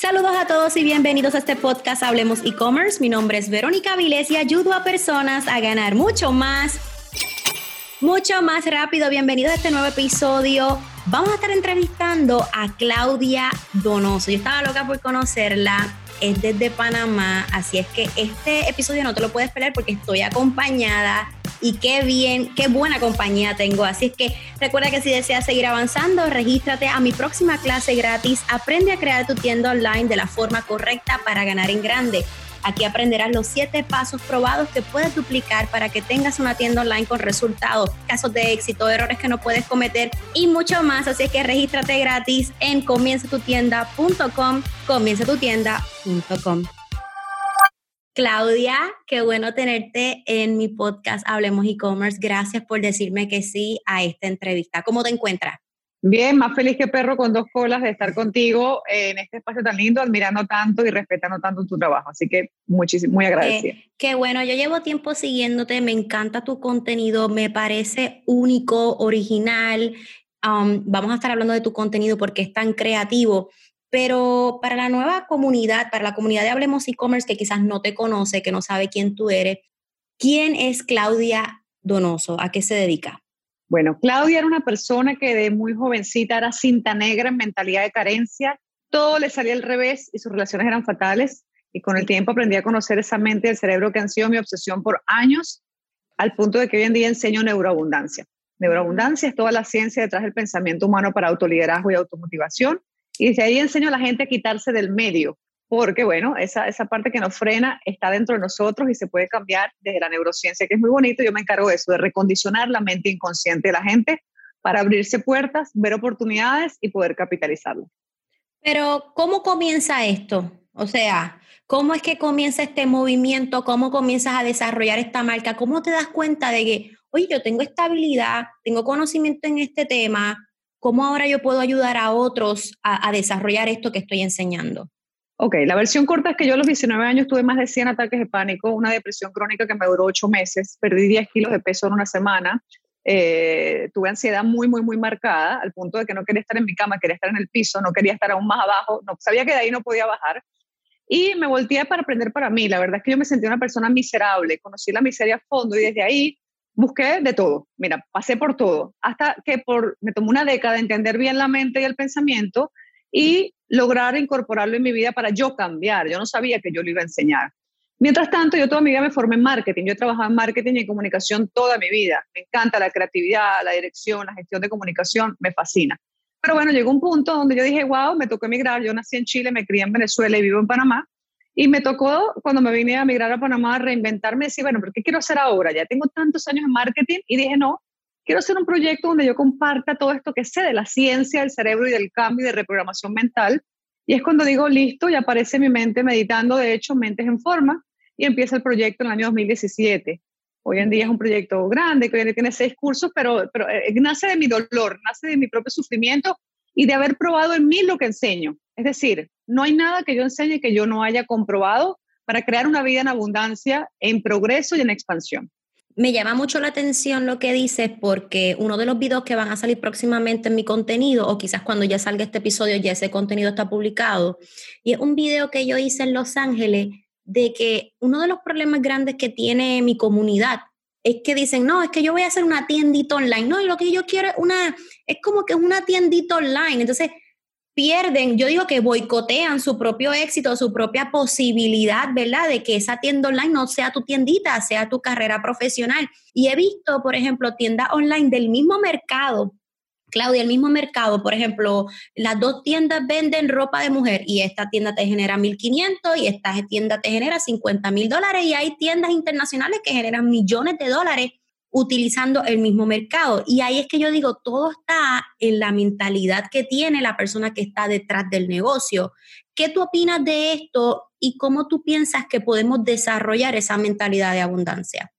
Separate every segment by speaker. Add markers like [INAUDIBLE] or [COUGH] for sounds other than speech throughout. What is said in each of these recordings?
Speaker 1: Saludos a todos y bienvenidos a este podcast Hablemos e-commerce. Mi nombre es Verónica Viles y ayudo a personas a ganar mucho más, mucho más rápido. Bienvenidos a este nuevo episodio. Vamos a estar entrevistando a Claudia Donoso. Yo estaba loca por conocerla. Es desde Panamá, así es que este episodio no te lo puedes perder porque estoy acompañada y qué bien, qué buena compañía tengo. Así es que recuerda que si deseas seguir avanzando, regístrate a mi próxima clase gratis. Aprende a crear tu tienda online de la forma correcta para ganar en grande. Aquí aprenderás los siete pasos probados que puedes duplicar para que tengas una tienda online con resultados, casos de éxito, errores que no puedes cometer y mucho más. Así es que regístrate gratis en comienzatutienda.com, comienzatutienda.com. Claudia, qué bueno tenerte en mi podcast Hablemos e-commerce. Gracias por decirme que sí a esta entrevista. ¿Cómo te encuentras?
Speaker 2: Bien, más feliz que perro con dos colas de estar contigo en este espacio tan lindo, admirando tanto y respetando tanto tu trabajo. Así que muchísimo, muy agradecida.
Speaker 1: qué bueno, yo llevo tiempo siguiéndote, me encanta tu contenido, me parece único, original. Um, vamos a estar hablando de tu contenido porque es tan creativo. Pero para la nueva comunidad, para la comunidad de Hablemos e-commerce que quizás no te conoce, que no sabe quién tú eres, ¿quién es Claudia Donoso? ¿A qué se dedica?
Speaker 2: Bueno, Claudia era una persona que de muy jovencita era cinta negra en mentalidad de carencia, todo le salía al revés y sus relaciones eran fatales. Y con el tiempo aprendí a conocer esa mente y el cerebro que han sido mi obsesión por años, al punto de que hoy en día enseño neuroabundancia. Neuroabundancia es toda la ciencia detrás del pensamiento humano para autoliderazgo y automotivación y desde ahí enseño a la gente a quitarse del medio, porque bueno, esa, esa parte que nos frena está dentro de nosotros y se puede cambiar desde la neurociencia, que es muy bonito. Yo me encargo de eso, de recondicionar la mente inconsciente de la gente para abrirse puertas, ver oportunidades y poder capitalizarlo.
Speaker 1: Pero, ¿cómo comienza esto? O sea, ¿cómo es que comienza este movimiento? ¿Cómo comienzas a desarrollar esta marca? ¿Cómo te das cuenta de que, oye, yo tengo estabilidad, tengo conocimiento en este tema, ¿Cómo ahora yo puedo ayudar a otros a, desarrollar esto que estoy enseñando?
Speaker 2: Ok, la versión corta es que yo a los 19 años tuve más de 100 ataques de pánico, una depresión crónica que me duró 8 meses, perdí 10 kilos de peso en una semana, eh, tuve ansiedad muy, muy, muy marcada, al punto de que no quería estar en mi cama, quería estar en el piso, no quería estar aún más abajo, no, sabía que de ahí no podía bajar. Y me volteé para aprender para mí. La verdad es que yo me sentí una persona miserable, conocí la miseria a fondo y desde ahí busqué de todo, mira, pasé por todo, hasta que por, me tomó una década entender bien la mente y el pensamiento y lograr incorporarlo en mi vida para yo cambiar. Yo no sabía que yo lo iba a enseñar. Mientras tanto, yo toda mi vida me formé en marketing. Yo he trabajado en marketing y comunicación toda mi vida. Me encanta la creatividad, la dirección, la gestión de comunicación, me fascina. Pero bueno, llegó un punto donde yo dije, wow, me tocó emigrar. Yo nací en Chile, me crié en Venezuela y vivo en Panamá. Y me tocó, cuando me vine a migrar a Panamá, reinventarme decir, bueno, ¿pero qué quiero hacer ahora? Ya tengo tantos años en marketing y dije, no, quiero hacer un proyecto donde yo comparta todo esto que sé de la ciencia del cerebro y del cambio y de reprogramación mental. Y es cuando digo, listo, y aparece mi mente meditando, de hecho, Mentes en Forma, y empieza el proyecto en el año 2017. Hoy en día es un proyecto grande, que tiene seis cursos, pero, pero eh, nace de mi dolor, nace de mi propio sufrimiento y de haber probado en mí lo que enseño. Es decir, no hay nada que yo enseñe que yo no haya comprobado para crear una vida en abundancia, en progreso y en expansión.
Speaker 1: Me llama mucho la atención lo que dices porque uno de los videos que van a salir próximamente en mi contenido, o quizás cuando ya salga este episodio ya ese contenido está publicado, y es un video que yo hice en Los Ángeles de que uno de los problemas grandes que tiene mi comunidad es que dicen, no, es que yo voy a hacer una tiendita online, no, y lo que yo quiero es una, es como que es una tiendita online, entonces pierden, yo digo que boicotean su propio éxito, su propia posibilidad, ¿verdad? De que esa tienda online no sea tu tiendita, sea tu carrera profesional. Y he visto, por ejemplo, tiendas online del mismo mercado. Claudia, el mismo mercado, por ejemplo, las dos tiendas venden ropa de mujer y esta tienda te genera 1.500 y esta tienda te genera 50 mil dólares y hay tiendas internacionales que generan millones de dólares utilizando el mismo mercado. Y ahí es que yo digo, todo está en la mentalidad que tiene la persona que está detrás del negocio. ¿Qué tú opinas de esto y cómo tú piensas que podemos desarrollar esa mentalidad de abundancia?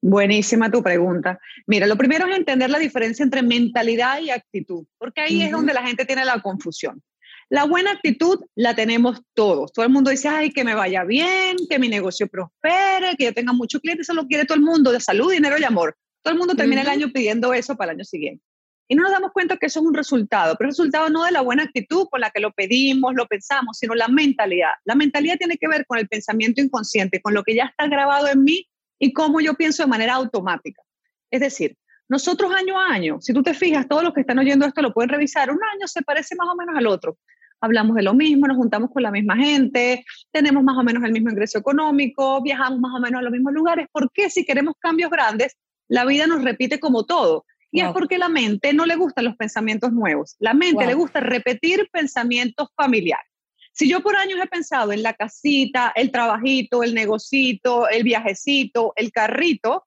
Speaker 2: Buenísima tu pregunta. Mira, lo primero es entender la diferencia entre mentalidad y actitud, porque ahí es donde la gente tiene la confusión. La buena actitud la tenemos todos. Todo el mundo dice, ay, que me vaya bien, que mi negocio prospere, que yo tenga muchos clientes. Eso lo quiere todo el mundo, de salud, dinero y amor. Todo el mundo termina el año pidiendo eso para el año siguiente. y no nos damos cuenta que eso es un resultado, pero el resultado no de la buena actitud con la que lo pedimos, lo pensamos, sino la mentalidad. La mentalidad tiene que ver con el pensamiento inconsciente, con lo que ya está grabado en mí y cómo yo pienso de manera automática. Es decir, nosotros año a año, si tú te fijas, todos los que están oyendo esto lo pueden revisar, un año se parece más o menos al otro. Hablamos de lo mismo, nos juntamos con la misma gente, tenemos más o menos el mismo ingreso económico, viajamos más o menos a los mismos lugares. ¿Por qué si queremos cambios grandes, la vida nos repite como todo? Y es porque la mente no le gustan los pensamientos nuevos. La mente le gusta repetir pensamientos familiares. Si yo por años he pensado en la casita, el trabajito, el negocito, el viajecito, el carrito,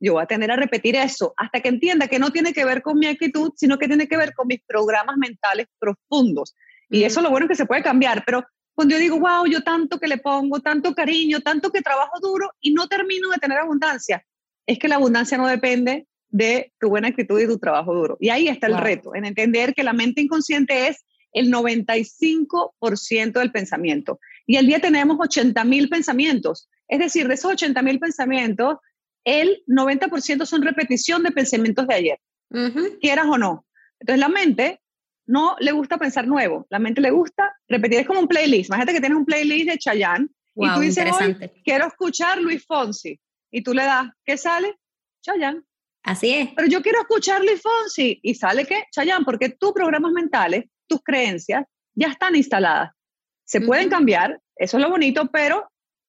Speaker 2: yo voy a tener a repetir eso hasta que entienda que no tiene que ver con mi actitud, sino que tiene que ver con mis programas mentales profundos. Y eso es lo bueno que se puede cambiar, pero cuando yo digo, wow, yo tanto que le pongo, tanto cariño, tanto que trabajo duro y no termino de tener abundancia, es que la abundancia no depende de tu buena actitud y tu trabajo duro. Y ahí está el reto, en entender que la mente inconsciente es el 95% del pensamiento. Y el día tenemos 80 mil pensamientos. Es decir, de esos 80 mil pensamientos, el 90% son repetición de pensamientos de ayer, quieras o no. Entonces la mente no le gusta pensar nuevo, la mente le gusta repetir, es como un playlist. Imagínate que tienes un playlist de Chayanne y tú dices, quiero escuchar Luis Fonsi. Y tú le das, ¿qué sale? Chayanne.
Speaker 1: Así es.
Speaker 2: Pero yo quiero escuchar Luis Fonsi. ¿Y sale qué? Chayanne, porque tus programas mentales, tus creencias, ya están instaladas. Se pueden cambiar, eso es lo bonito, pero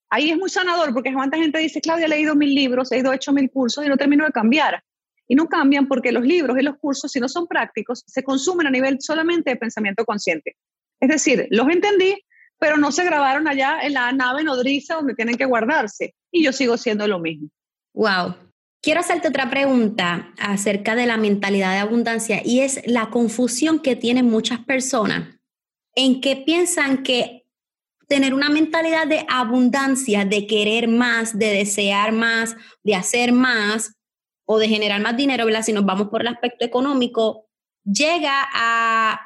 Speaker 2: ahí es muy sanador porque cuánta gente dice, Claudia, he leído mil libros, he ido hecho mil cursos y no termino de cambiar. Y no cambian porque los libros y los cursos, si no son prácticos, se consumen a nivel solamente de pensamiento consciente. Es decir, los entendí, pero no se grabaron allá en la nave nodriza donde tienen que guardarse. Y yo sigo siendo lo mismo.
Speaker 1: Wow, Quiero hacerte otra pregunta acerca de la mentalidad de abundancia y es la confusión que tienen muchas personas en que piensan que tener una mentalidad de abundancia, de querer más, de desear más, de hacer más o de generar más dinero, ¿verdad? Si nos vamos por el aspecto económico, llega a,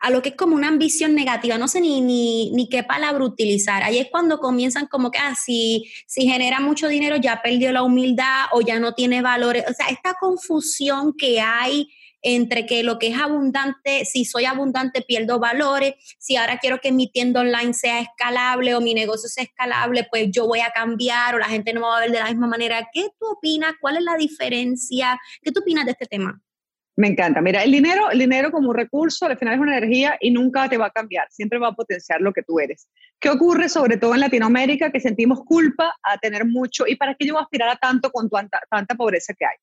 Speaker 1: a, lo que es como una ambición negativa, no sé ni, ni, ni, qué palabra utilizar. Ahí es cuando comienzan como que, ah, si, si genera mucho dinero ya perdió la humildad o ya no tiene valores. O sea, esta confusión que hay entre que lo que es abundante, si soy abundante pierdo valores, si ahora quiero que mi tienda online sea escalable o mi negocio sea escalable, pues yo voy a cambiar o la gente no va a ver de la misma manera. ¿Qué tú opinas? ¿Cuál es la diferencia? ¿Qué tú opinas de este tema?
Speaker 2: Me encanta. Mira, el dinero, dinero como recurso al final es una energía y nunca te va a cambiar, siempre va a potenciar lo que tú eres. ¿Qué ocurre sobre todo en Latinoamérica? Que sentimos culpa a tener mucho y para qué yo voy aspirar a tanto con tanta, tanta pobreza que hay.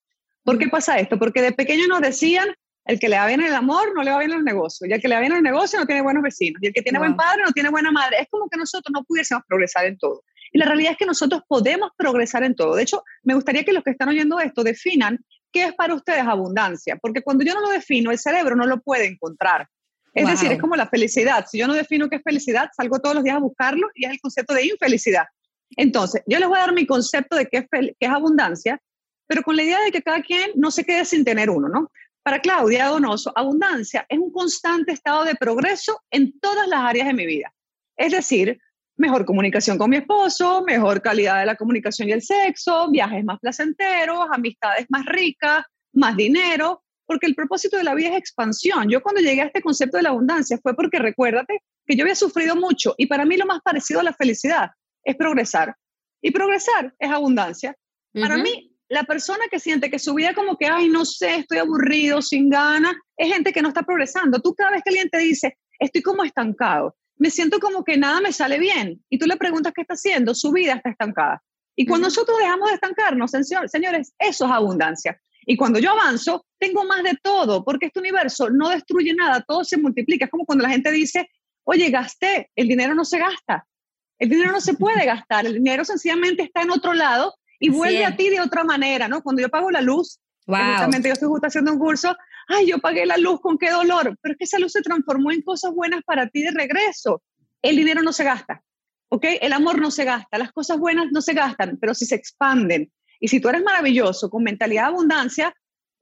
Speaker 2: ¿Por qué pasa esto? Porque de pequeño nos decían, el que le va bien el amor no le va bien los negocios, y el que le va bien el negocio no tiene buenos vecinos, y el que tiene buen padre no tiene buena madre. Es como que nosotros no pudiésemos progresar en todo. Y la realidad es que nosotros podemos progresar en todo. De hecho, me gustaría que los que están oyendo esto definan ¿qué es para ustedes abundancia? Porque cuando yo no lo defino, el cerebro no lo puede encontrar. Es decir, es como la felicidad. Si yo no defino qué es felicidad, salgo todos los días a buscarlo y es el concepto de infelicidad. Entonces, yo les voy a dar mi concepto de qué es, qué es abundancia, pero con la idea de que cada quien no se quede sin tener uno, ¿no? Para Claudia Donoso, abundancia es un constante estado de progreso en todas las áreas de mi vida. Es decir, mejor comunicación con mi esposo, mejor calidad de la comunicación y el sexo, viajes más placenteros, amistades más ricas, más dinero, porque el propósito de la vida es expansión. Yo cuando llegué a este concepto de la abundancia fue porque recuérdate que yo había sufrido mucho y para mí lo más parecido a la felicidad es progresar. Y progresar es abundancia. Para mí, la persona que siente que su vida como que, ay, no sé, estoy aburrido, sin ganas, es gente que no está progresando. Tú cada vez que alguien te dice, estoy como estancado, me siento como que nada me sale bien. Y tú le preguntas qué está haciendo, su vida está estancada. Y cuando nosotros dejamos de estancarnos, señores, eso es abundancia. Y cuando yo avanzo, tengo más de todo, porque este universo no destruye nada, todo se multiplica. Es como cuando la gente dice, oye, gasté, el dinero no se gasta. El dinero no se puede gastar, el dinero sencillamente está en otro lado y vuelve a ti de otra manera, ¿no? Cuando yo pago la luz, wow. yo estoy justo haciendo un curso ay, yo pagué la luz, con qué dolor, pero es que esa luz se transformó en cosas buenas para ti de regreso. El dinero no se gasta, ¿ok? El amor no se gasta, las cosas buenas no se gastan, pero si se expanden. Y si tú eres maravilloso, con mentalidad de abundancia,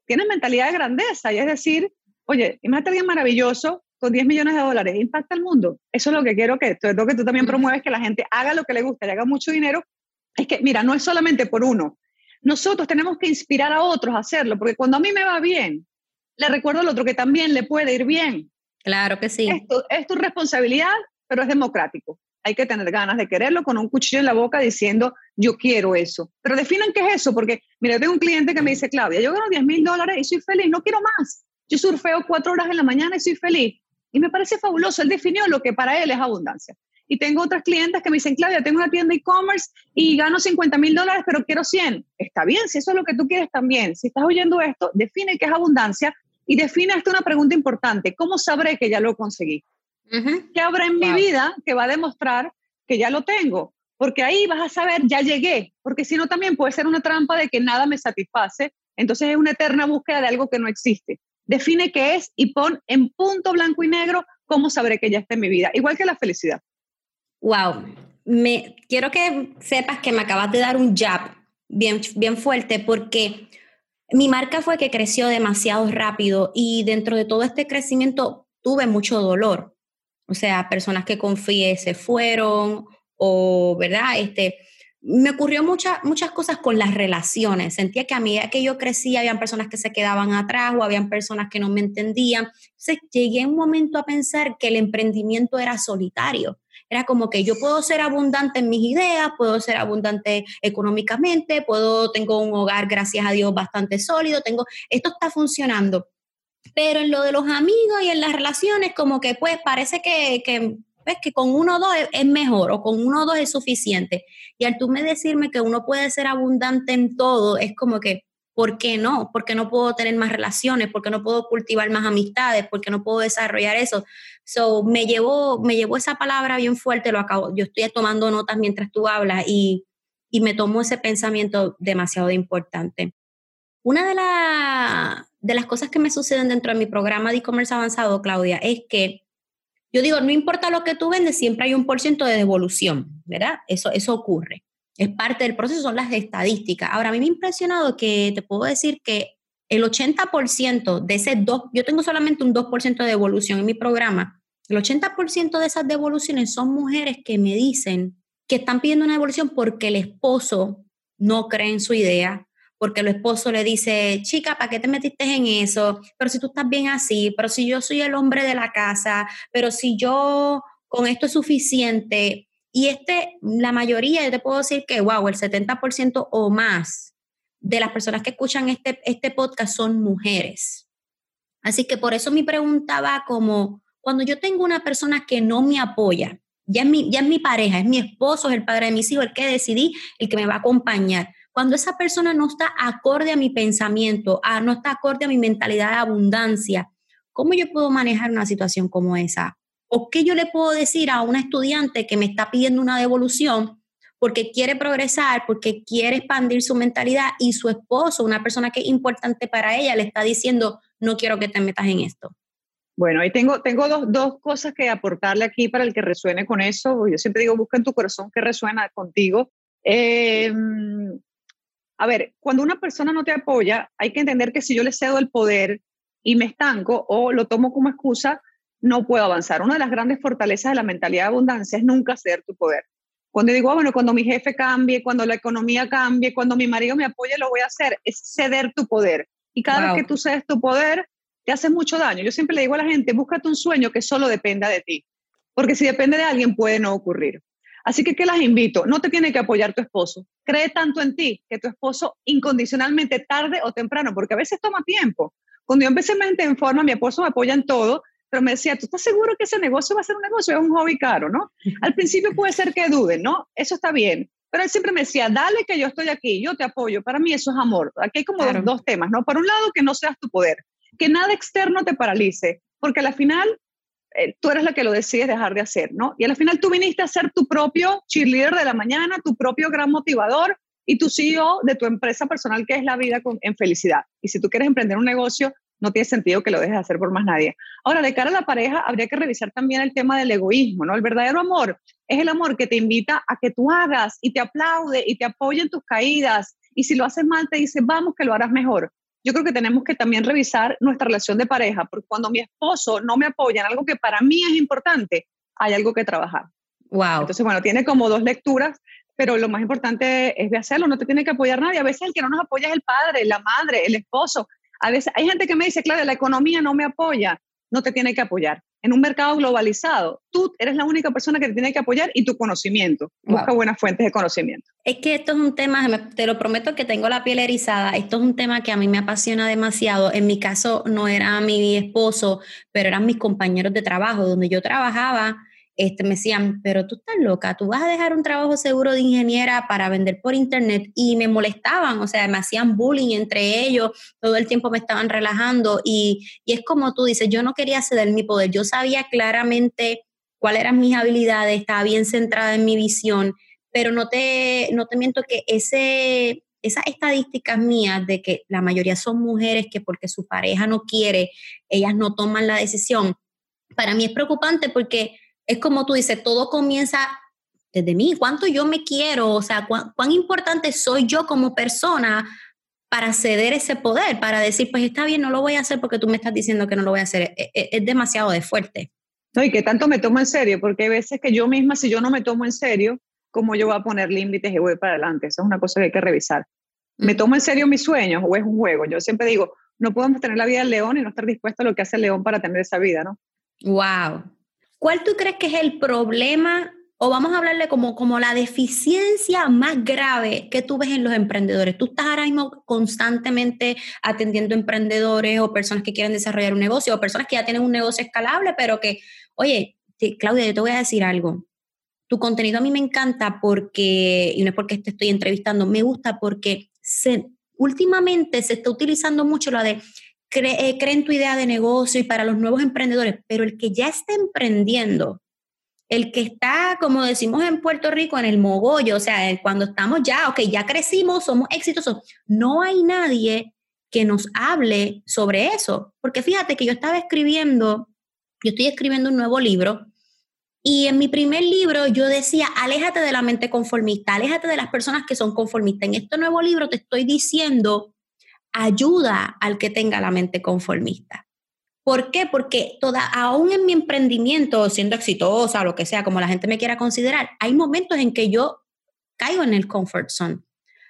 Speaker 2: tienes mentalidad de grandeza, y es decir, oye, imagínate alguien maravilloso con 10 millones de dólares, impacta al mundo. Eso es lo que quiero que, lo que tú también promueves, que la gente haga lo que le gusta y haga mucho dinero. Es que, mira, no es solamente por uno. Nosotros tenemos que inspirar a otros a hacerlo, porque cuando a mí me va bien, le recuerdo al otro que también le puede ir bien.
Speaker 1: Claro que sí.
Speaker 2: Esto es tu responsabilidad, pero es democrático. Hay que tener ganas de quererlo con un cuchillo en la boca diciendo, yo quiero eso. Pero definan qué es eso, porque, mira, tengo un cliente que me dice, Claudia, yo gano 10 mil dólares y soy feliz, no quiero más. Yo surfeo cuatro horas en la mañana y soy feliz. Y me parece fabuloso. Él definió lo que para él es abundancia. Y tengo otras clientes que me dicen, Claudia, tengo una tienda e-commerce y gano 50 mil dólares, pero quiero 100. Está bien, si eso es lo que tú quieres también. Si estás oyendo esto, define qué es abundancia y define hasta una pregunta importante. ¿Cómo sabré que ya lo conseguí? ¿Qué habrá en mi vida que va a demostrar que ya lo tengo? Porque ahí vas a saber, ya llegué. Porque si no, también puede ser una trampa de que nada me satisface. Entonces es una eterna búsqueda de algo que no existe. Define qué es y pon en punto blanco y negro cómo sabré que ya está en mi vida. Igual que la felicidad.
Speaker 1: Wow. Me, quiero que sepas que me acabas de dar un jab bien, bien fuerte porque mi marca fue que creció demasiado rápido y dentro de todo este crecimiento tuve mucho dolor. O sea, personas que confié se fueron o, ¿verdad? Este, me ocurrió muchas muchas cosas con las relaciones. Sentía que a medida que yo crecía, habían personas que se quedaban atrás o habían personas que no me entendían. Entonces llegué un momento a pensar que el emprendimiento era solitario. Era como que yo puedo ser abundante en mis ideas, puedo ser abundante económicamente, puedo, tengo un hogar, gracias a Dios, bastante sólido, tengo, esto está funcionando. Pero en lo de los amigos y en las relaciones, como que pues parece que, que pues, que con uno o dos es, mejor o con uno o dos es suficiente. Y al tú me decirme que uno puede ser abundante en todo, es como que, ¿por qué no? ¿Por qué no puedo tener más relaciones? ¿Por qué no puedo cultivar más amistades? ¿Por qué no puedo desarrollar eso? So, me llevó, me llevó esa palabra bien fuerte, lo acabo, yo estoy tomando notas mientras tú hablas y, y me tomó ese pensamiento demasiado importante. Una de, la, de las cosas que me suceden dentro de mi programa de e-commerce avanzado, Claudia, es que yo digo, no importa lo que tú vendes, siempre hay un por ciento de devolución, ¿verdad? Eso, eso ocurre. Es parte del proceso, son las estadísticas. Ahora, a mí me ha impresionado que te puedo decir que el 80% de ese dos, yo tengo solamente un 2% de devolución en mi programa, el 80% de esas devoluciones son mujeres que me dicen que están pidiendo una devolución porque el esposo no cree en su idea, porque el esposo le dice, chica, ¿para qué te metiste en eso? Pero si tú estás bien así, pero si yo soy el hombre de la casa, pero si yo con esto es suficiente. Y este, la mayoría, yo te puedo decir que, wow, el 70% o más de las personas que escuchan este, este podcast son mujeres. Así que por eso mi pregunta va como, cuando yo tengo una persona que no me apoya, ya es mi, ya es mi pareja, es mi esposo, es el padre de mis hijos, el que decidí, el que me va a acompañar. Cuando esa persona no está acorde a mi pensamiento, a, no está acorde a mi mentalidad de abundancia, ¿cómo yo puedo manejar una situación como esa? ¿O qué yo le puedo decir a una estudiante que me está pidiendo una devolución porque quiere progresar, porque quiere expandir su mentalidad y su esposo, una persona que es importante para ella, le está diciendo, no quiero que te metas en esto?
Speaker 2: Bueno, ahí tengo, tengo dos, dos, cosas que aportarle aquí para el que resuene con eso. Yo siempre digo, busca en tu corazón que resuena contigo. Eh, a ver, cuando una persona no te apoya, hay que entender que si yo le cedo el poder y me estanco o lo tomo como excusa, no puedo avanzar. Una de las grandes fortalezas de la mentalidad de abundancia es nunca ceder tu poder. Cuando digo, ah, bueno, cuando mi jefe cambie, cuando la economía cambie, cuando mi marido me apoye, lo voy a hacer, es ceder tu poder. Y cada vez que tú cedes tu poder, te haces mucho daño. Yo siempre le digo a la gente, búscate un sueño que solo dependa de ti, porque si depende de alguien puede no ocurrir. Así que, ¿qué las invito? No te tiene que apoyar tu esposo. Cree tanto en ti que tu esposo incondicionalmente, tarde o temprano, porque a veces toma tiempo. Cuando yo empecé mente en forma, mi esposo me apoya en todo, pero me decía, ¿tú estás seguro que ese negocio va a ser un negocio? Es un hobby caro, ¿no? [LAUGHS] Al principio puede ser que duden, ¿no? Eso está bien. Pero él siempre me decía, dale que yo estoy aquí, yo te apoyo. Para mí eso es amor. Aquí hay como dos, temas, ¿no? Por un lado, que no seas tu poder, que nada externo te paralice, porque al final eh, tú eres la que lo decides dejar de hacer, ¿no? Y al final tú viniste a ser tu propio cheerleader de la mañana, tu propio gran motivador y tu CEO de tu empresa personal que es la vida en felicidad. Y si tú quieres emprender un negocio, no tiene sentido que lo dejes de hacer por más nadie. Ahora, de cara a la pareja, habría que revisar también el tema del egoísmo, ¿no? El verdadero amor es el amor que te invita a que tú hagas y te aplaude y te apoye en tus caídas. Y si lo haces mal, te dice, vamos, que lo harás mejor yo creo que tenemos que también revisar nuestra relación de pareja, porque cuando mi esposo no me apoya en algo que para mí es importante, hay algo que trabajar.
Speaker 1: Wow.
Speaker 2: Entonces, bueno, tiene como dos lecturas, pero lo más importante es de hacerlo, no te tiene que apoyar nadie. A veces el que no nos apoya es el padre, la madre, el esposo. A veces hay gente que me dice, claro, la economía no me apoya, no te tiene que apoyar. En un mercado globalizado, tú eres la única persona que te tiene que apoyar y tu conocimiento. Busca buenas fuentes de conocimiento.
Speaker 1: Es que esto es un tema, te lo prometo que tengo la piel erizada, esto es un tema que a mí me apasiona demasiado. En mi caso no era mi esposo, pero eran mis compañeros de trabajo, donde yo trabajaba este, me decían, pero tú estás loca, tú vas a dejar un trabajo seguro de ingeniera para vender por internet y me molestaban, o sea, me hacían bullying entre ellos, todo el tiempo me estaban relajando y, y es como tú dices, yo no quería ceder mi poder, yo sabía claramente cuáles eran mis habilidades, estaba bien centrada en mi visión, pero no te, no te miento que ese, esas estadísticas mías de que la mayoría son mujeres que porque su pareja no quiere, ellas no toman la decisión, para mí es preocupante porque es como tú dices, todo comienza desde mí, cuánto yo me quiero, o sea, cuán, importante soy yo como persona para ceder ese poder, para decir, pues está bien, no lo voy a hacer porque tú me estás diciendo que no lo voy a hacer. Es, e, es, demasiado de fuerte.
Speaker 2: No, y que tanto me tomo en serio, porque hay veces que yo misma, si yo no me tomo en serio, ¿cómo yo voy a poner límites y voy para adelante? Esa es una cosa que hay que revisar. ¿Me tomo en serio mis sueños o es un juego? Yo siempre digo, no podemos tener la vida del león y no estar dispuesto a lo que hace el león para tener esa vida, ¿no?
Speaker 1: Wow, ¿Cuál tú crees que es el problema o vamos a hablarle como, como la deficiencia más grave que tú ves en los emprendedores? Tú estás ahora mismo constantemente atendiendo emprendedores o personas que quieren desarrollar un negocio o personas que ya tienen un negocio escalable, pero que, oye, Claudia, yo te voy a decir algo. Tu contenido a mí me encanta porque, y no es porque te estoy entrevistando, me gusta porque últimamente se está utilizando mucho lo de cree, en tu idea de negocio y para los nuevos emprendedores, pero el que ya está emprendiendo, el que está, como decimos en Puerto Rico, en el mogollo, o sea, cuando estamos ya, ok, ya crecimos, somos exitosos, no hay nadie que nos hable sobre eso. Porque fíjate que yo estaba escribiendo, yo estoy escribiendo un nuevo libro y en mi primer libro yo decía, aléjate de la mente conformista, aléjate de las personas que son conformistas. En este nuevo libro te estoy diciendo ayuda al que tenga la mente conformista. ¿Por qué? Porque toda, aún en mi emprendimiento, siendo exitosa, lo que sea, como la gente me quiera considerar, hay momentos en que yo caigo en el comfort zone.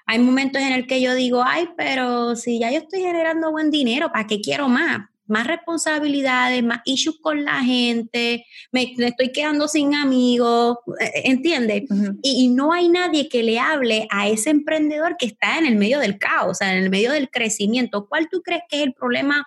Speaker 1: Hay momentos en el que yo digo, ay, pero si ya yo estoy generando buen dinero, ¿para qué quiero más? Más responsabilidades, más issues con la gente, me, estoy quedando sin amigos, eh, eh, ¿entiendes? y, no hay nadie que le hable a ese emprendedor que está en el medio del caos, en el medio del crecimiento. ¿Cuál tú crees que es el problema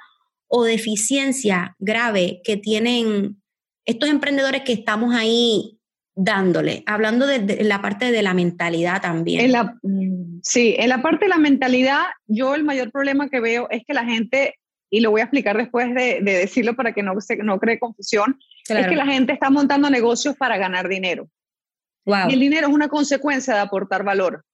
Speaker 1: o deficiencia grave que tienen estos emprendedores que estamos ahí dándole? Hablando de, la parte de la mentalidad también.
Speaker 2: En la, mm, sí, en la parte de la mentalidad, yo el mayor problema que veo es que la gente y lo voy a explicar después de, decirlo para que no, se, no cree confusión, es que la gente está montando negocios para ganar dinero. Y el dinero es una consecuencia de aportar valor.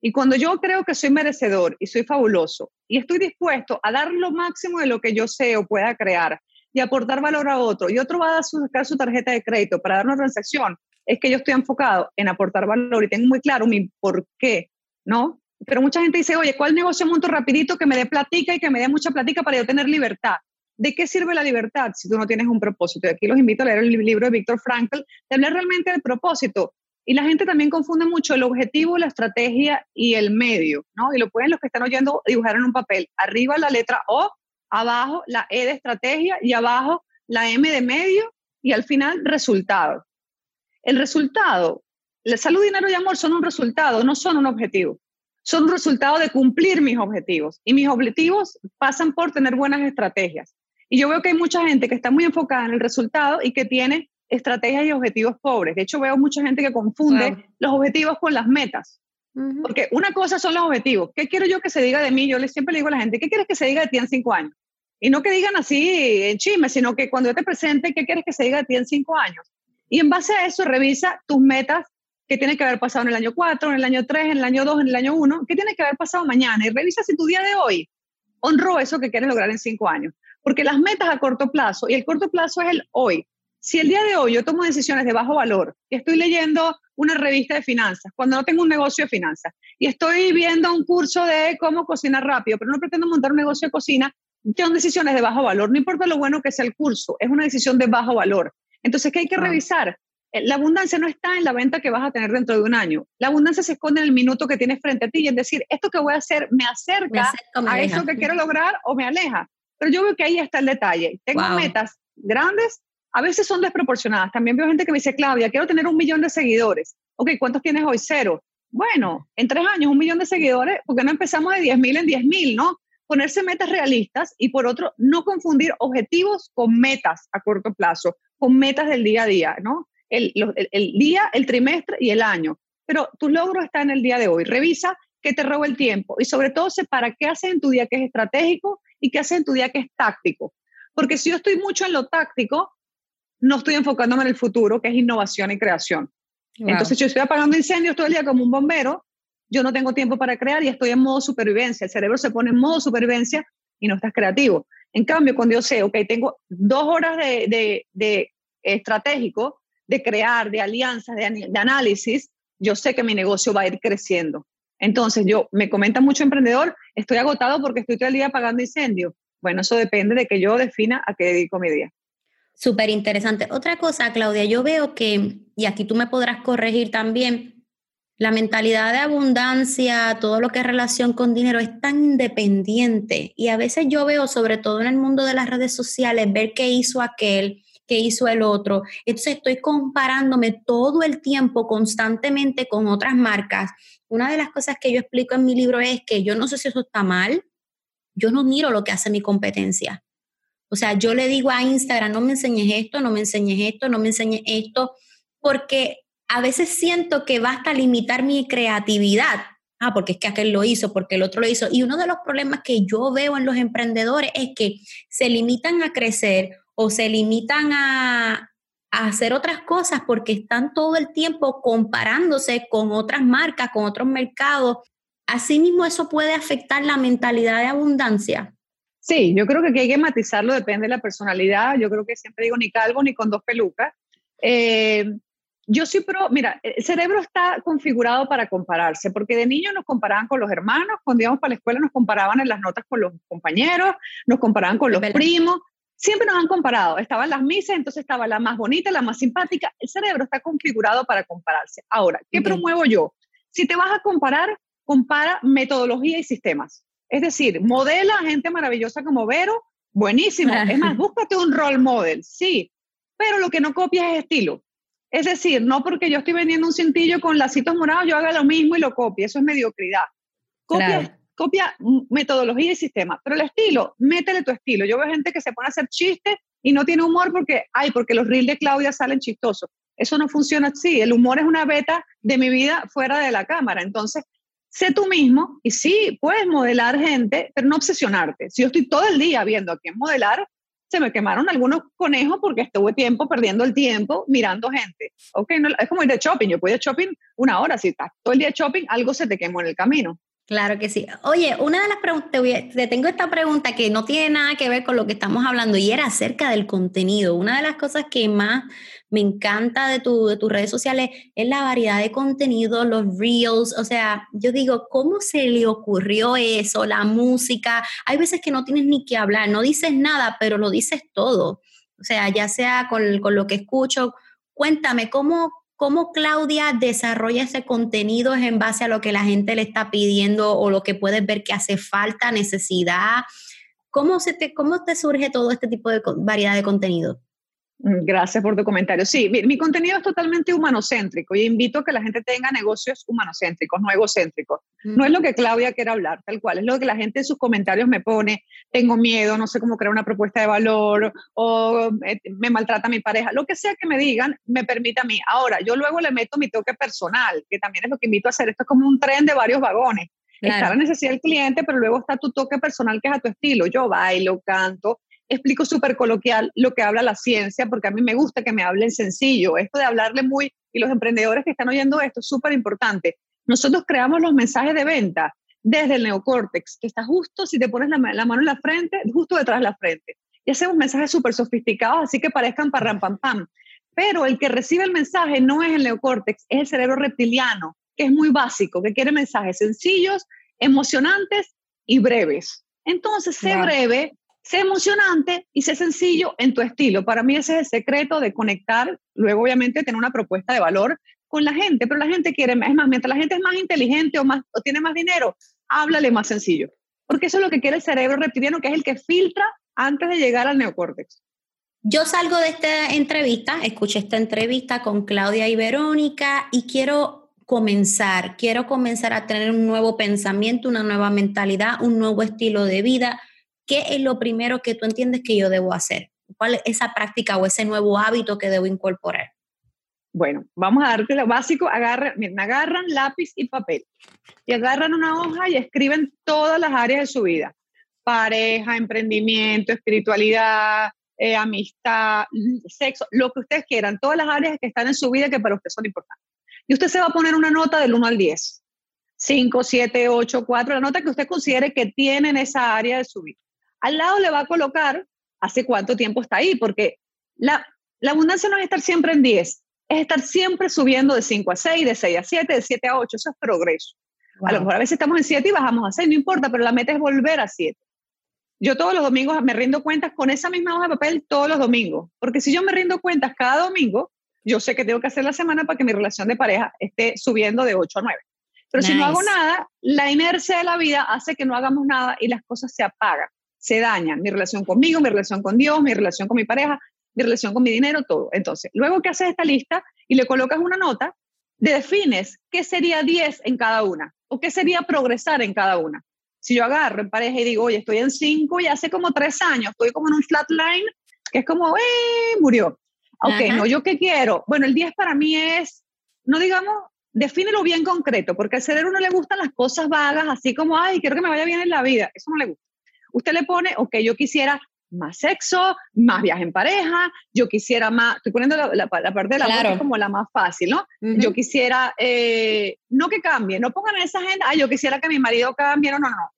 Speaker 2: Y cuando yo creo que soy merecedor y soy fabuloso y estoy dispuesto a dar lo máximo de lo que yo sé o pueda crear y aportar valor a otro, y otro va a sacar su tarjeta de crédito para dar una transacción, es que yo estoy enfocado en aportar valor y tengo muy claro mi por qué, ¿no? Pero mucha gente dice, oye, ¿cuál negocio monto rapidito que me dé platica y que me dé mucha platica para yo tener libertad? ¿De qué sirve la libertad si tú no tienes un propósito? Y aquí los invito a leer el libro de Víctor Frankl, de hablar realmente del propósito. Y la gente también confunde mucho el objetivo, la estrategia y el medio, ¿no? Y lo pueden los que están oyendo dibujar en un papel. Arriba la letra O, abajo la E de estrategia y abajo la M de medio y al final resultado. El resultado, la salud, dinero y amor son un resultado, no son un objetivo son resultado de cumplir mis objetivos. Y mis objetivos pasan por tener buenas estrategias. Y yo veo que hay mucha gente que está muy enfocada en el resultado y que tiene estrategias y objetivos pobres. De hecho, veo mucha gente que confunde los objetivos con las metas. Porque una cosa son los objetivos. ¿Qué quiero yo que se diga de mí? Yo siempre le digo a la gente, ¿qué quieres que se diga de ti en cinco años? Y no que digan así en chisme, sino que cuando yo te presente, ¿qué quieres que se diga de ti en cinco años? Y en base a eso, revisa tus metas qué tiene que haber pasado en el año 4, en el año 3, en el año 2, en el año 1, qué tiene que haber pasado mañana y revisa si tu día de hoy honró eso que quieres lograr en cinco años. Porque las metas a corto plazo y el corto plazo es el hoy. Si el día de hoy yo tomo decisiones de bajo valor y estoy leyendo una revista de finanzas, cuando no tengo un negocio de finanzas, y estoy viendo un curso de cómo cocinar rápido, pero no pretendo montar un negocio de cocina, son decisiones de bajo valor. No importa lo bueno que sea el curso, es una decisión de bajo valor. Entonces, ¿qué hay que revisar? Eh, la abundancia no está en la venta que vas a tener dentro de un año. La abundancia se esconde en el minuto que tienes frente a ti y es decir, esto que voy a hacer me acerca a eso que quiero lograr o me aleja. Pero yo veo que ahí está el detalle. Tengo metas grandes, a veces son desproporcionadas. También veo gente que me dice, Claudia, quiero tener un millón de seguidores. Ok, ¿cuántos tienes hoy? Cero. Bueno, en tres años un millón de seguidores, ¿por qué no empezamos de 10 mil en 10 mil, no? Ponerse metas realistas y por otro, no confundir objetivos con metas a corto plazo, con metas del día a día, ¿no? El, el, día, el trimestre y el año. Pero tu logro está en el día de hoy. Revisa qué te roba el tiempo y sobre todo separa qué haces en tu día que es estratégico y qué haces en tu día que es táctico. Porque si yo estoy mucho en lo táctico, no estoy enfocándome en el futuro, que es innovación y creación. Entonces, si yo estoy apagando incendios todo el día como un bombero, yo no tengo tiempo para crear y estoy en modo supervivencia. El cerebro se pone en modo supervivencia y no estás creativo. En cambio, cuando yo sé, ok, tengo dos horas de, de, estratégico, de crear, de alianzas, de, análisis, yo sé que mi negocio va a ir creciendo. Entonces, yo, me comenta mucho emprendedor, estoy agotado porque estoy todo el día apagando incendios. Bueno, eso depende de que yo defina a qué dedico mi día.
Speaker 1: Súper interesante. Otra cosa, Claudia, yo veo que, y aquí tú me podrás corregir también, la mentalidad de abundancia, todo lo que es relación con dinero es tan independiente y a veces yo veo, sobre todo en el mundo de las redes sociales, ver qué hizo aquel, qué hizo el otro. Entonces estoy comparándome todo el tiempo constantemente con otras marcas. Una de las cosas que yo explico en mi libro es que yo no sé si eso está mal, yo no miro lo que hace mi competencia. O sea, yo le digo a Instagram, no me enseñes esto, no me enseñes esto, no me enseñes esto, porque a veces siento que basta limitar mi creatividad. Ah, porque es que aquel lo hizo, porque el otro lo hizo. Y uno de los problemas que yo veo en los emprendedores es que se limitan a crecer o se limitan a, a hacer otras cosas porque están todo el tiempo comparándose con otras marcas, con otros mercados. Asimismo, eso puede afectar la mentalidad de abundancia.
Speaker 2: Sí, yo creo que aquí hay que matizarlo, depende de la personalidad. Yo creo que siempre digo ni calvo ni con dos pelucas. Eh, yo sí, pero mira, el cerebro está configurado para compararse, porque de niño nos comparaban con los hermanos, cuando íbamos para la escuela nos comparaban en las notas con los compañeros, nos comparaban con los primos, siempre nos han comparado. Estaban las misas, entonces estaba la más bonita, la más simpática. El cerebro está configurado para compararse. Ahora, ¿qué promuevo yo? Si te vas a comparar, compara metodología y sistemas. Es decir, modela a gente maravillosa como Vero, buenísimo. Es más, búscate un role model, sí, pero lo que no copia es estilo. Es decir, no porque yo estoy vendiendo un cintillo con lacitos morados, yo haga lo mismo y lo copie. Eso es mediocridad. Copia, copia metodología y sistema, pero el estilo, métele tu estilo. Yo veo gente que se pone a hacer chistes y no tiene humor porque, ay, porque los reels de Claudia salen chistosos. Eso no funciona así. El humor es una beta de mi vida fuera de la cámara. Entonces, sé tú mismo y sí, puedes modelar gente, pero no obsesionarte. Si yo estoy todo el día viendo a quién modelar, se me quemaron algunos conejos porque estuve tiempo perdiendo el tiempo mirando gente. Ok, no, es como ir de shopping. Yo puedo ir de shopping una hora. Si estás todo el día shopping, algo se te quemó en el camino.
Speaker 1: Claro que sí. Oye, una de las preguntas, te tengo esta pregunta que no tiene nada que ver con lo que estamos hablando y era acerca del contenido. Una de las cosas que más me encanta de, de tus redes sociales es la variedad de contenido, los reels, o sea, yo digo, ¿cómo se le ocurrió eso? La música, hay veces que no tienes ni que hablar, no dices nada, pero lo dices todo. O sea, ya sea con, con lo que escucho, cuéntame, ¿cómo, ¿Cómo Claudia desarrolla ese contenido en base a lo que la gente le está pidiendo o lo que puedes ver que hace falta, necesidad? ¿Cómo, se te, cómo te surge todo este tipo de variedad de contenido?
Speaker 2: Mm, gracias por tu comentario. Sí, mi, contenido es totalmente humanocéntrico y invito a que la gente tenga negocios humanocéntricos, no egocéntricos. No es lo que Claudia quiere hablar, tal cual, es lo que la gente en sus comentarios me pone, tengo miedo, no sé cómo crear una propuesta de valor o eh, me maltrata mi pareja, lo que sea que me digan, me permite a mí. Ahora, yo luego le meto mi toque personal, que también es lo que invito a hacer. Esto es como un tren de varios vagones. Está la necesidad del cliente, pero luego está tu toque personal que es a tu estilo. Yo bailo, canto, explico súper coloquial lo que habla la ciencia, porque a mí me gusta que me hablen sencillo. Esto de hablarle muy, y los emprendedores que están oyendo esto es súper importante. Nosotros creamos los mensajes de venta desde el neocórtex, que está justo, si te pones la, mano en la frente, justo detrás de la frente. Y hacemos mensajes súper sofisticados, así que parezcan parram pam pam. Pero el que recibe el mensaje no es el neocórtex, es el cerebro reptiliano, que es muy básico, que quiere mensajes sencillos, emocionantes y breves. Entonces, sé breve, Sé emocionante y sé sencillo en tu estilo. Para mí ese es el secreto de conectar, luego obviamente tener una propuesta de valor con la gente, pero la gente quiere, es más, mientras la gente es más inteligente o, más, o tiene más dinero, háblale más sencillo. Porque eso es lo que quiere el cerebro reptiliano, que es el que filtra antes de llegar al neocórtex.
Speaker 1: Yo salgo de esta entrevista, escuché esta entrevista con Claudia y Verónica y quiero comenzar, quiero comenzar a tener un nuevo pensamiento, una nueva mentalidad, un nuevo estilo de vida. ¿Qué es lo primero que tú entiendes que yo debo hacer? ¿Cuál es esa práctica o ese nuevo hábito que debo incorporar?
Speaker 2: Bueno, vamos a darte lo básico. Agarran, miren, agarran lápiz y papel y agarran una hoja y escriben todas las áreas de su vida. Pareja, emprendimiento, espiritualidad, eh, amistad, sexo, lo que ustedes quieran, todas las áreas que están en su vida que para usted son importantes. Y usted se va a poner una nota del 1 al 10. 5, 7, 8, 4, la nota que usted considere que tiene en esa área de su vida. Al lado le va a colocar hace cuánto tiempo está ahí, porque la, la abundancia no es estar siempre en 10, es estar siempre subiendo de 5 a 6, de 6 a 7, de 7 a 8, eso es progreso. A lo mejor a veces estamos en 7 y bajamos a 6, no importa, pero la meta es volver a 7. Yo todos los domingos me rindo cuentas con esa misma hoja de papel todos los domingos, porque si yo me rindo cuentas cada domingo, yo sé que tengo que hacer la semana para que mi relación de pareja esté subiendo de 8 a 9. Pero si no hago nada, la inercia de la vida hace que no hagamos nada y las cosas se apagan, se dañan. Mi relación conmigo, mi relación con Dios, mi relación con mi pareja, mi relación con mi dinero, todo. Entonces, luego que haces esta lista y le colocas una nota, defines qué sería 10 en cada una o qué sería progresar en cada una. Si yo agarro en pareja y digo, oye, estoy en 5 y hace como 3 años, estoy como en un flat line, que es como, ¡eh! Murió. Ok, no, ¿yo qué quiero? Bueno, el 10 para mí es, no digamos, defínelo bien concreto, porque al cerebro no le gustan las cosas vagas, así como, ay, quiero que me vaya bien en la vida. Eso no le gusta. Usted le pone, ok, yo quisiera más sexo, más viaje en pareja, yo quisiera más, estoy poniendo la, parte de la claro. como la más fácil, ¿no? Yo quisiera, eh, no que cambie, no pongan en esa agenda, ay, yo quisiera que mi marido cambie, no, no, no.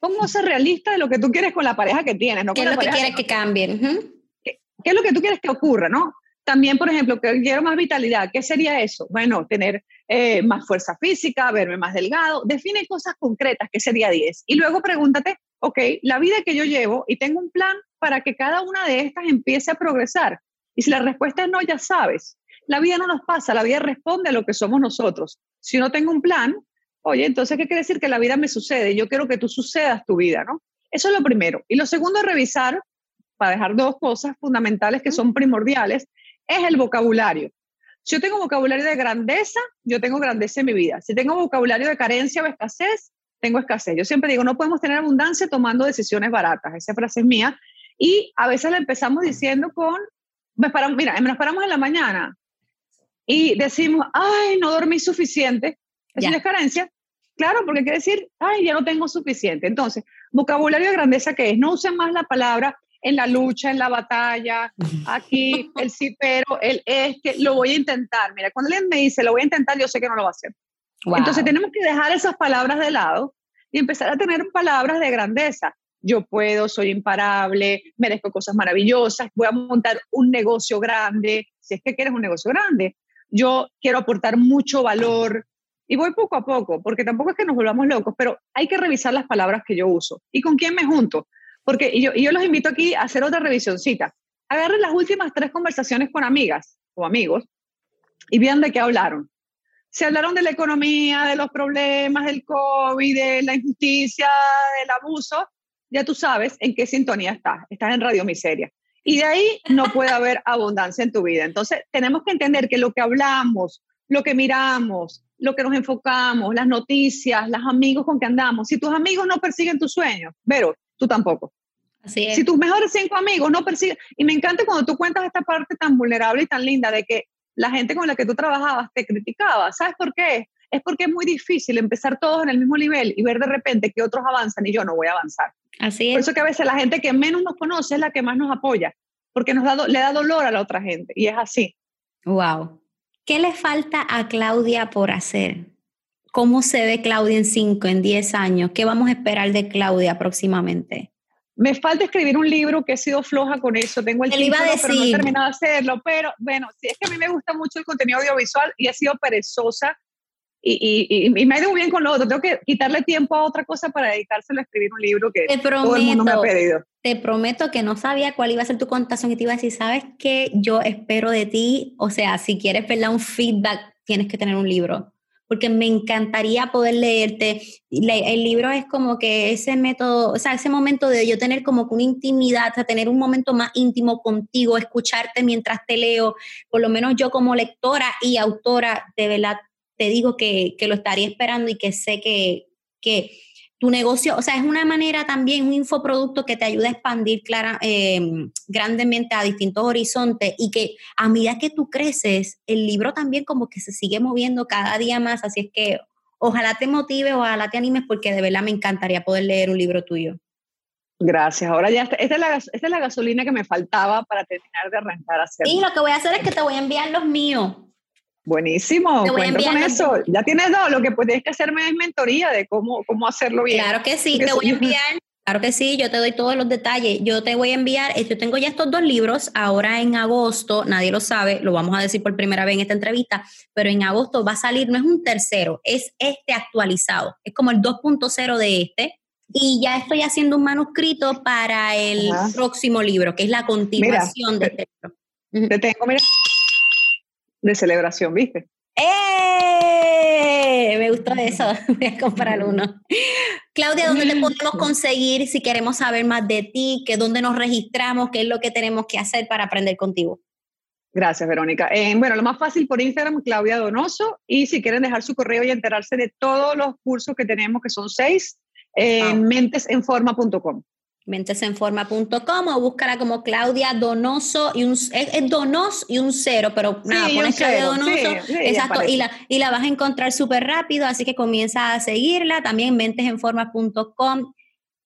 Speaker 2: Pongo ser realista de lo que tú quieres con la pareja que tienes, ¿no?
Speaker 1: ¿Qué es lo que quieres que cambie?
Speaker 2: ¿Qué, ¿Qué, es lo que tú quieres que ocurra, no? También, por ejemplo, que quiero más vitalidad. ¿Qué sería eso? Bueno, tener eh, más fuerza física, verme más delgado. Define cosas concretas, ¿qué sería 10? Y luego pregúntate, ok, la vida que yo llevo y tengo un plan para que cada una de estas empiece a progresar. Y si la respuesta es no, ya sabes. La vida no nos pasa, la vida responde a lo que somos nosotros. Si no tengo un plan, oye, entonces, ¿qué quiere decir? Que la vida me sucede. Yo quiero que tú sucedas tu vida, ¿no? Eso es lo primero. Y lo segundo revisar, para dejar dos cosas fundamentales que son primordiales, es el vocabulario. Si yo tengo vocabulario de grandeza, yo tengo grandeza en mi vida. Si tengo vocabulario de carencia o escasez, tengo escasez. Yo siempre digo, no podemos tener abundancia tomando decisiones baratas. Esa frase es mía. Y a veces la empezamos diciendo con, mira, nos paramos en la mañana y decimos, ay, no dormí suficiente. Eso es carencia. Claro, porque quiere decir, ay, ya no tengo suficiente. Entonces, vocabulario de grandeza que es, no usen más la palabra en la lucha, en la batalla, [LAUGHS] aquí, el sí, pero, el es que lo voy a intentar. Mira, cuando alguien me dice, lo voy a intentar, yo sé que no lo va a hacer. Entonces tenemos que dejar esas palabras de lado y empezar a tener palabras de grandeza. Yo puedo, soy imparable, merezco cosas maravillosas, voy a montar un negocio grande, si es que quieres un negocio grande. Yo quiero aportar mucho valor y voy poco a poco, porque tampoco es que nos volvamos locos, pero hay que revisar las palabras que yo uso y con quién me junto. Porque yo, yo los invito aquí a hacer otra revisioncita. Agarren las últimas tres conversaciones con amigas o amigos y vean de qué hablaron. Se hablaron de la economía, de los problemas, del COVID, de la injusticia, del abuso. Ya tú sabes en qué sintonía estás. Estás en Radio Miseria. Y de ahí no puede haber abundancia en tu vida. Entonces, tenemos que entender que lo que hablamos, lo que miramos, lo que nos enfocamos, las noticias, los amigos con que andamos, si tus amigos no persiguen tus sueños, pero tú tampoco.
Speaker 1: Así es.
Speaker 2: Si tus mejores cinco amigos no persiguen, y me encanta cuando tú cuentas esta parte tan vulnerable y tan linda de que la gente con la que tú trabajabas te criticaba, ¿sabes por qué? Es porque es muy difícil empezar todos en el mismo nivel y ver de repente que otros avanzan y yo no voy a avanzar.
Speaker 1: Así es.
Speaker 2: Por eso que a veces la gente que menos nos conoce es la que más nos apoya, porque nos da, le da dolor a la otra gente y es así.
Speaker 1: Wow. ¿Qué le falta a Claudia por hacer? ¿Cómo se ve Claudia en 5, en 10 años? ¿Qué vamos a esperar de Claudia próximamente?
Speaker 2: Me falta escribir un libro que he sido floja con eso. Tengo el título, pero no he terminado de hacerlo. Pero bueno, sí, es que a mí me gusta mucho el contenido audiovisual y he sido perezosa y, me ha ido bien con lo otro. Tengo que quitarle tiempo a otra cosa para dedicárselo a escribir un libro que todo el mundo me ha pedido.
Speaker 1: Te prometo que no sabía cuál iba a ser tu contación y te iba a decir, ¿sabes qué? Yo espero de ti, o sea, si quieres verla un feedback, tienes que tener un libro porque me encantaría poder leerte. el libro es como que ese método, o sea, ese momento de yo tener como una intimidad, o tener un momento más íntimo contigo, escucharte mientras te leo, por lo menos yo como lectora y autora, de verdad te digo que, que lo estaría esperando y que sé que, que tu negocio, o sea, es una manera también, un infoproducto que te ayuda a expandir clara, eh, grandemente a distintos horizontes y que a medida que tú creces, el libro también como que se sigue moviendo cada día más, así es que ojalá te motive, ojalá te animes porque de verdad me encantaría poder leer un libro tuyo.
Speaker 2: Gracias. Ahora ya, esta, esta, es la, esta es la gasolina que me faltaba para terminar de arrancar a hacer.
Speaker 1: Y lo que voy a hacer es que te voy a enviar los míos.
Speaker 2: Buenísimo, cuento con eso. Ya tienes dos, lo que puedes que hacerme es mentoría de cómo, cómo hacerlo bien.
Speaker 1: Claro que sí, te voy a enviar, claro que sí, yo te doy todos los detalles. Yo te voy a enviar, eh, yo tengo ya estos dos libros, ahora en agosto, nadie lo sabe, lo vamos a decir por primera vez en esta entrevista, pero en agosto va a salir, no es un tercero, es este actualizado, es como el 2.0 de este. Y ya estoy haciendo un manuscrito para el próximo libro, que es la continuación de este
Speaker 2: libro. Te tengo, mira de celebración, ¿viste?
Speaker 1: ¡Eh! Me gustó eso. [LAUGHS] Voy a comprar uno. Claudia, ¿dónde te podemos conseguir si queremos saber más de ti? Que ¿Dónde nos registramos? ¿Qué es lo que tenemos que hacer para aprender contigo?
Speaker 2: Gracias, Verónica. Eh, bueno, lo más fácil por Instagram, Claudia Donoso. Y si quieren dejar su correo y enterarse de todos los cursos que tenemos, que son seis, en mentesenforma.com
Speaker 1: mentesenforma.com o búscala como Claudia Donoso y un es, Donos y un cero, pero nada, pones Claudia Donoso, exacto, y la, y la vas a encontrar súper rápido, así que comienza a seguirla, también mentesenforma.com,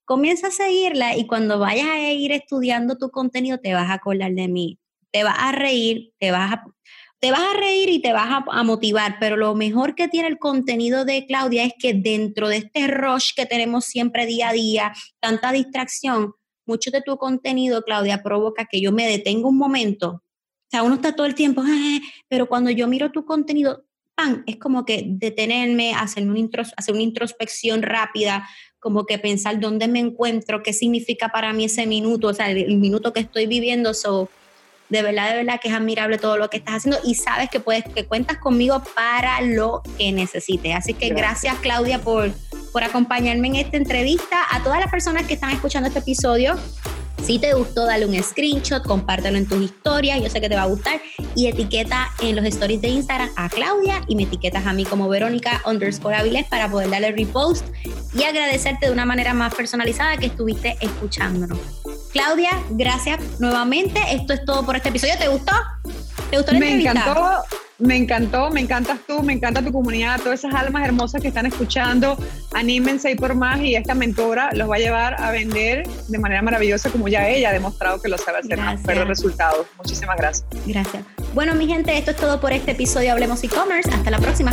Speaker 1: comienza a seguirla y cuando vayas a ir estudiando tu contenido te vas a acordar de mí, te vas a reír, te vas a te vas a reír y te vas a, motivar, pero lo mejor que tiene el contenido de Claudia es que dentro de este rush que tenemos siempre día a día, tanta distracción, mucho de tu contenido, Claudia, provoca que yo me detenga un momento. O sea, uno está todo el tiempo, ah", pero cuando yo miro tu contenido, ¡pam! Es como que detenerme, hacer, un hacer una introspección rápida, como que pensar dónde me encuentro, qué significa para mí ese minuto, o sea, el, minuto que estoy viviendo. De verdad, de verdad que es admirable todo lo que estás haciendo y sabes que puedes, que cuentas conmigo para lo que necesites. Así que gracias, Claudia por, por acompañarme en esta entrevista. A todas las personas que están escuchando este episodio, si te gustó, dale un screenshot, compártelo en tus historias, yo sé que te va a gustar. Y etiqueta en los stories de Instagram a Claudia y me etiquetas a mí como Verónica underscore Avilés para poder darle repost y agradecerte de una manera más personalizada que estuviste escuchándonos. Claudia, gracias nuevamente. Esto es todo por este episodio. ¿Te gustó? ¿Te gustó la
Speaker 2: Me encantó, me encantó, me encantas tú, me encanta tu comunidad, todas esas almas hermosas que están escuchando. Anímense y por más y esta mentora los va a llevar a vender de manera maravillosa como ya ella ha demostrado que lo sabe hacer, pero resultados. Muchísimas gracias.
Speaker 1: Gracias. Bueno, mi gente, esto es todo por este episodio Hablemos e-commerce. Hasta la próxima.